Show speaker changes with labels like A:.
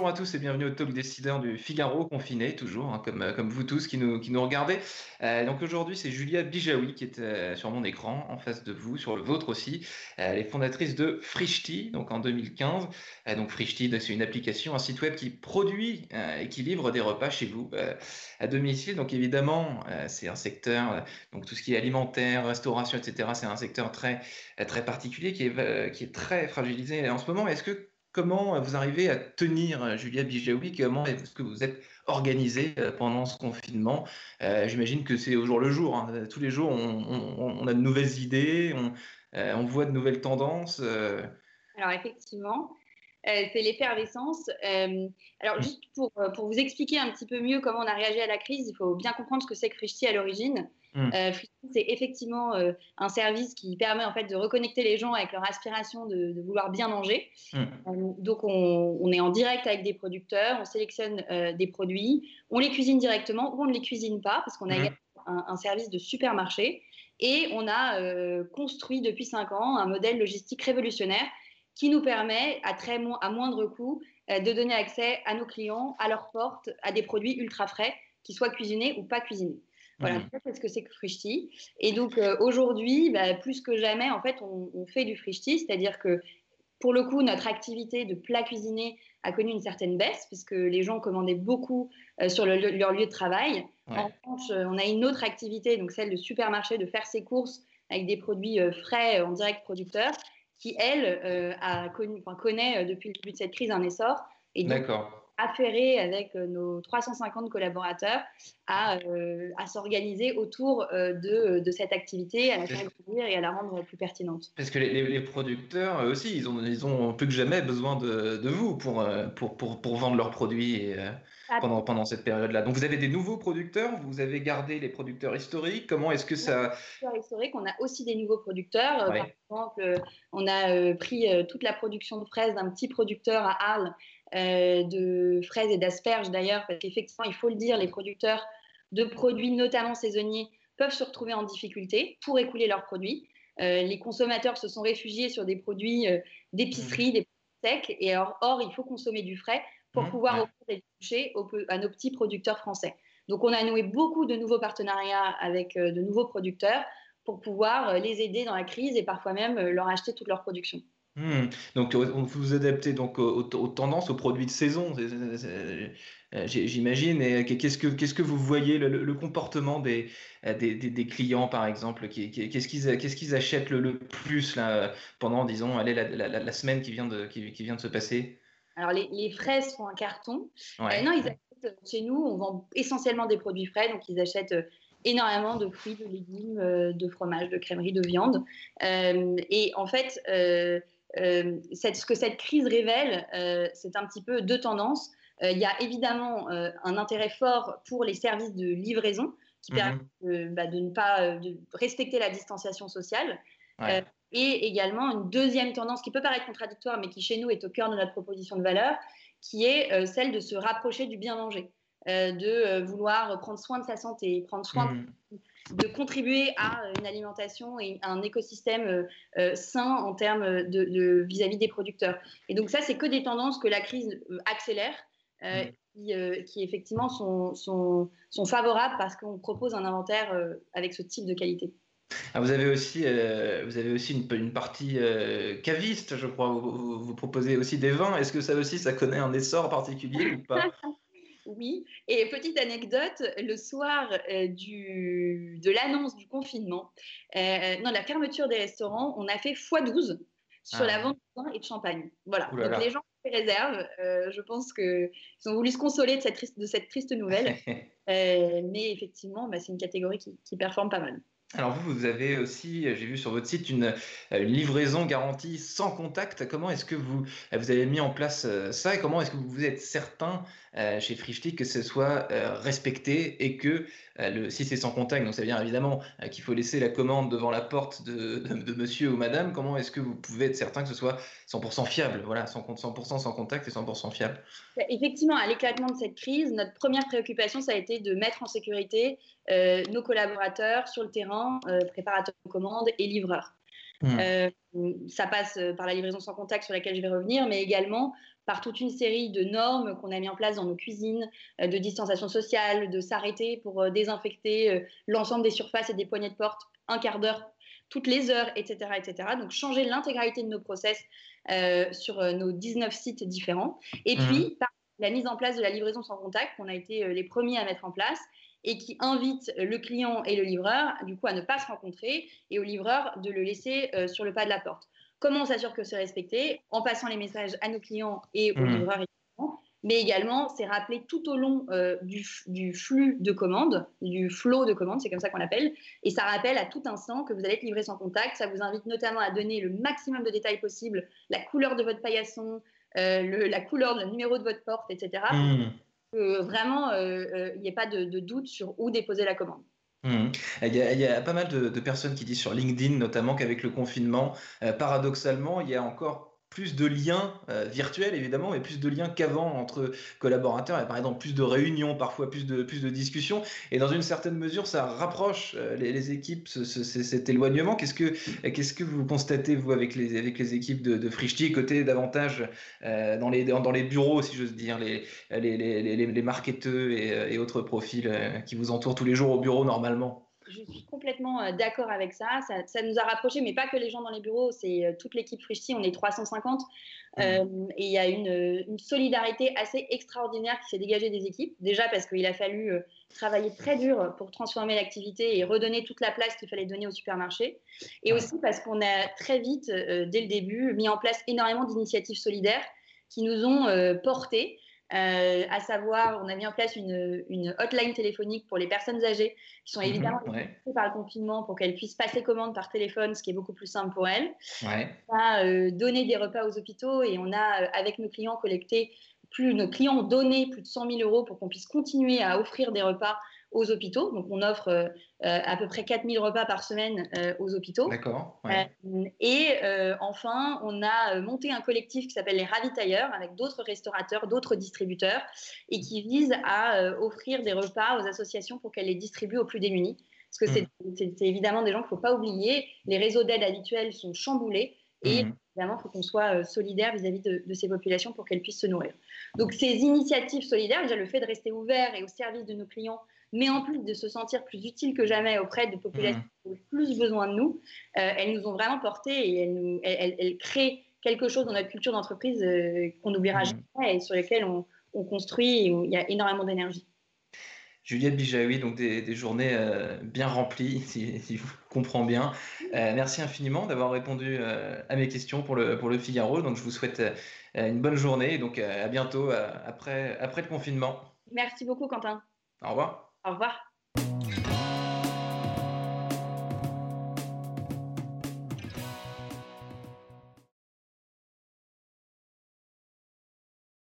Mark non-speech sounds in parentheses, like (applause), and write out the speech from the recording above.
A: bonjour à tous et bienvenue au Talk Décideur du Figaro confiné, toujours, hein, comme, euh, comme vous tous qui nous, qui nous regardez. Euh, donc aujourd'hui, c'est Julia Bijawi qui est euh, sur mon écran, en face de vous, sur le vôtre aussi. elle est fondatrice de Frishti, donc en 2015. donc Frishti, c'est une application, un site web qui produit et qui livre des repas chez vous à domicile. Donc évidemment, c'est un secteur, donc tout ce qui est alimentaire, restauration, etc., c'est un secteur très, très particulier qui est, qui est très fragilisé en ce moment. Est-ce que Comment vous arrivez à tenir, euh, Julia Bijaoui Comment est-ce que vous êtes organisée euh, pendant ce confinement? Euh, J'imagine que c'est au jour le jour. Hein. Tous les jours, on, a de nouvelles idées, on, voit de nouvelles tendances.
B: Alors effectivement, c'est l'effervescence. alors mmh. juste pour, pour, vous expliquer un petit peu mieux comment on a réagi à la crise, il faut bien comprendre ce que c'est que Frishti à l'origine. Mm. Euh, c'est effectivement euh, un service qui permet en fait de reconnecter les gens avec leur aspiration de, vouloir bien manger. Mm. Euh, donc on, est en direct avec des producteurs, on sélectionne des produits, on les cuisine directement ou on ne les cuisine pas parce qu'on a mm. un, service de supermarché et on a construit depuis cinq ans un modèle logistique révolutionnaire qui nous permet à très à moindre coût de donner accès à nos clients, à leur porte, à des produits ultra frais, qui soient cuisinés ou pas cuisinés. Voilà, c'est ce que c'est que Frishti. Et donc euh, aujourd'hui, bah, plus que jamais, en fait, on, fait du Frishti, c'est-à-dire que pour le coup, notre activité de plat cuisiné a connu une certaine baisse, puisque les gens commandaient beaucoup euh, sur leur lieu de travail. En revanche, euh, on a une autre activité, donc celle de supermarché, de faire ses courses avec des produits frais en direct producteur, qui, elle, a connu, connaît depuis le début de cette crise un essor.
A: D'accord
B: affairé avec euh, nos 350 collaborateurs à, euh, à s'organiser autour euh, de, de, cette activité, à la faire grandir et à la rendre plus pertinente.
A: Parce que les, les, producteurs aussi, ils ont, ils ont plus que jamais besoin de, de vous pour, pour, pour, pour, vendre leurs produits pendant, pendant cette période-là. Donc vous avez des nouveaux producteurs, vous avez gardé les producteurs historiques? Comment est-ce que ça...
B: Historiques, on a aussi des nouveaux producteurs. Par exemple, on a pris toute la production de fraises d'un petit producteur à Arles euh, de fraises et d'asperges d'ailleurs, parce qu'effectivement, il faut le dire, les producteurs de produits, notamment saisonniers, peuvent se retrouver en difficulté pour écouler leurs produits. Euh, les consommateurs se sont réfugiés sur des produits euh, d'épicerie, mmh. des produits secs, et or, or, il faut consommer du frais pour mmh. pouvoir offrir des toucher à nos petits producteurs français. Donc, on a noué beaucoup de nouveaux partenariats avec de nouveaux producteurs pour pouvoir les aider dans la crise et parfois même leur acheter toute leur production.
A: Hmm. Donc, vous vous adaptez donc aux, tendances, aux produits de saison, euh, j'imagine. Et qu'est-ce que qu'est-ce que vous voyez le, comportement des, des, des, clients, par exemple, qu'est-ce qu'ils qu'est-ce qu'ils achètent le, plus là pendant, disons, allez, la, la, la, semaine qui vient de qui, qui vient de se passer?
B: Alors, les, les fraises font un carton. Euh, non, ils achètent chez nous. On vend essentiellement des produits frais, donc ils achètent euh, énormément de fruits, de légumes, de fromage, de crèmerie, de viande. et en fait euh, ce que cette crise révèle, euh, c'est un petit peu deux tendances. Euh, il y a évidemment un intérêt fort pour les services de livraison qui permettent mhm. bah, de, ne pas de respecter la distanciation sociale. et également une deuxième tendance qui peut paraître contradictoire, mais qui chez nous est au cœur de notre proposition de valeur, qui est celle de se rapprocher du bien manger, de vouloir prendre soin de sa santé, prendre soin mhm de contribuer à une alimentation et un écosystème euh, euh, sain en termes de vis-à-vis des producteurs. Et donc ça, c'est que des tendances que la crise euh, accélère. Mm. qui, effectivement sont, sont, sont favorables parce qu'on propose un inventaire avec ce type de qualité.
A: Ah, vous avez aussi, vous avez aussi une, une partie caviste, je crois. Vous, vous, proposez aussi des vins. Est-ce que ça aussi, ça connaît un essor particulier ou pas? (laughs)
B: Oui, et petite anecdote, le soir euh, du, de l'annonce du confinement, euh, non, la fermeture des restaurants, on a fait x12 sur la ah. vente de vin et de champagne. Voilà, donc les gens se réservent. Euh, je pense qu'ils ont voulu se consoler de cette triste, de cette triste nouvelle. (laughs) mais effectivement, bah, c'est une catégorie qui, qui performe pas mal.
A: Alors vous, vous avez aussi, j'ai vu sur votre site, une, livraison garantie sans contact. Comment est-ce que vous, vous avez mis en place ça et comment est-ce que vous êtes certain euh, chez Frishti que ce soit euh, respecté et que euh, si c'est sans contact, donc ça veut dire évidemment qu'il faut laisser la commande devant la porte de, de, monsieur ou madame, comment est-ce que vous pouvez être certain que ce soit 100% fiable? Voilà, 100% sans contact et 100% fiable.
B: Bah, effectivement, à l'éclatement de cette crise, notre première préoccupation, ça a été de mettre en sécurité nos collaborateurs sur le terrain, préparateurs de commandes et livreurs. Mmh. ça passe par la livraison sans contact sur laquelle je vais revenir, mais également par toute une série de normes qu'on a mis en place dans nos cuisines, de distanciation sociale, de s'arrêter pour désinfecter l'ensemble des surfaces et des poignées de porte un quart d'heure toutes les heures, etc. etc. Donc changer l'intégralité de nos process sur nos 19 sites différents. Et mmh. puis, par la mise en place de la livraison sans contact, qu'on a été les premiers à mettre en place, et qui invite le client et le livreur, du coup, à ne pas se rencontrer et au livreur de le laisser euh, sur le pas de la porte. Comment on s'assure que c'est respecté? En passant les messages à nos clients et aux mmh. livreurs mais également, c'est rappelé tout au long euh, du, du, flux de commandes, du flow de commandes, c'est comme ça qu'on l'appelle, et ça rappelle à tout instant que vous allez être livré sans contact. Ça vous invite notamment à donner le maximum de détails possible, la couleur de votre paillasson, euh, le, la couleur, le numéro de votre porte, etc que vraiment euh, euh, il n'y ait pas de, doute sur où déposer la commande.
A: Mmh. Il, y a, pas mal de, personnes qui disent sur LinkedIn notamment qu'avec le confinement, euh, paradoxalement, il y a encore plus de liens euh, virtuels évidemment, mais plus de liens qu'avant entre collaborateurs, et par exemple plus de réunions, parfois plus de, plus de discussions, et dans une certaine mesure ça rapproche euh, les, équipes, cet éloignement. Qu'est-ce que, qu'est-ce que vous constatez vous avec les, avec les équipes de, de Frichti, côté davantage euh, dans, les, dans, les bureaux, si j'ose dire, les, les, les, les marketeurs et, et, autres profils qui vous entourent tous les jours au bureau normalement?
B: Je suis complètement euh, d'accord avec ça. ça. nous a rapprochés, mais pas que les gens dans les bureaux, c'est euh, toute l'équipe Frischti, on est 350. Mmh. Euh, et il y a une, solidarité assez extraordinaire qui s'est dégagée des équipes. Déjà parce qu'il a fallu travailler très dur pour transformer l'activité et redonner toute la place qu'il fallait donner au supermarché. Et aussi parce qu'on a très vite, dès le début, mis en place énormément d'initiatives solidaires qui nous ont portés. Euh, à savoir, on a mis en place une, hotline téléphonique pour les personnes âgées qui sont mhm, évidemment mmh, par le confinement pour qu'elles puissent passer commande par téléphone, ce qui est beaucoup plus simple pour elles. On a euh, donné des repas aux hôpitaux et on a, euh, avec nos clients, collecté plus, nos clients ont donné plus de 100 000 euros pour qu'on puisse continuer à offrir des repas aux hôpitaux. Donc, on offre euh, euh, à peu près 4000 repas par semaine euh, aux hôpitaux.
A: D'accord.
B: et enfin, on a monté un collectif qui s'appelle les Ravitailleurs avec d'autres restaurateurs, d'autres distributeurs et qui vise à offrir des repas aux associations pour qu'elles les distribuent aux plus démunis. Parce que hmm. c'est évidemment des gens qu'il ne faut pas oublier. Les réseaux d'aide habituels sont chamboulés. Et hmm. évidemment, il faut qu'on soit solidaire vis-à-vis de, de, ces populations pour qu'elles puissent se nourrir. Donc, ces initiatives solidaires, déjà le fait de rester ouvert et au service de nos clients mais en plus de se sentir plus utile que jamais auprès de populations mmh. qui ont plus besoin de nous, euh, elles nous ont vraiment porté et elles, nous, elles, créent quelque chose dans notre culture d'entreprise euh, qu'on n'oubliera mmh. jamais et sur lequel on, construit et où il y a énormément d'énergie.
A: Juliette Bijaoui, donc des, journées euh, bien remplies, (laughs) si, si, je comprends bien. merci infiniment d'avoir répondu à mes questions pour le, pour le Figaro. Donc, je vous souhaite une bonne journée et donc à bientôt après, après le confinement.
B: Merci beaucoup, Quentin.
A: Au revoir.
B: Au revoir.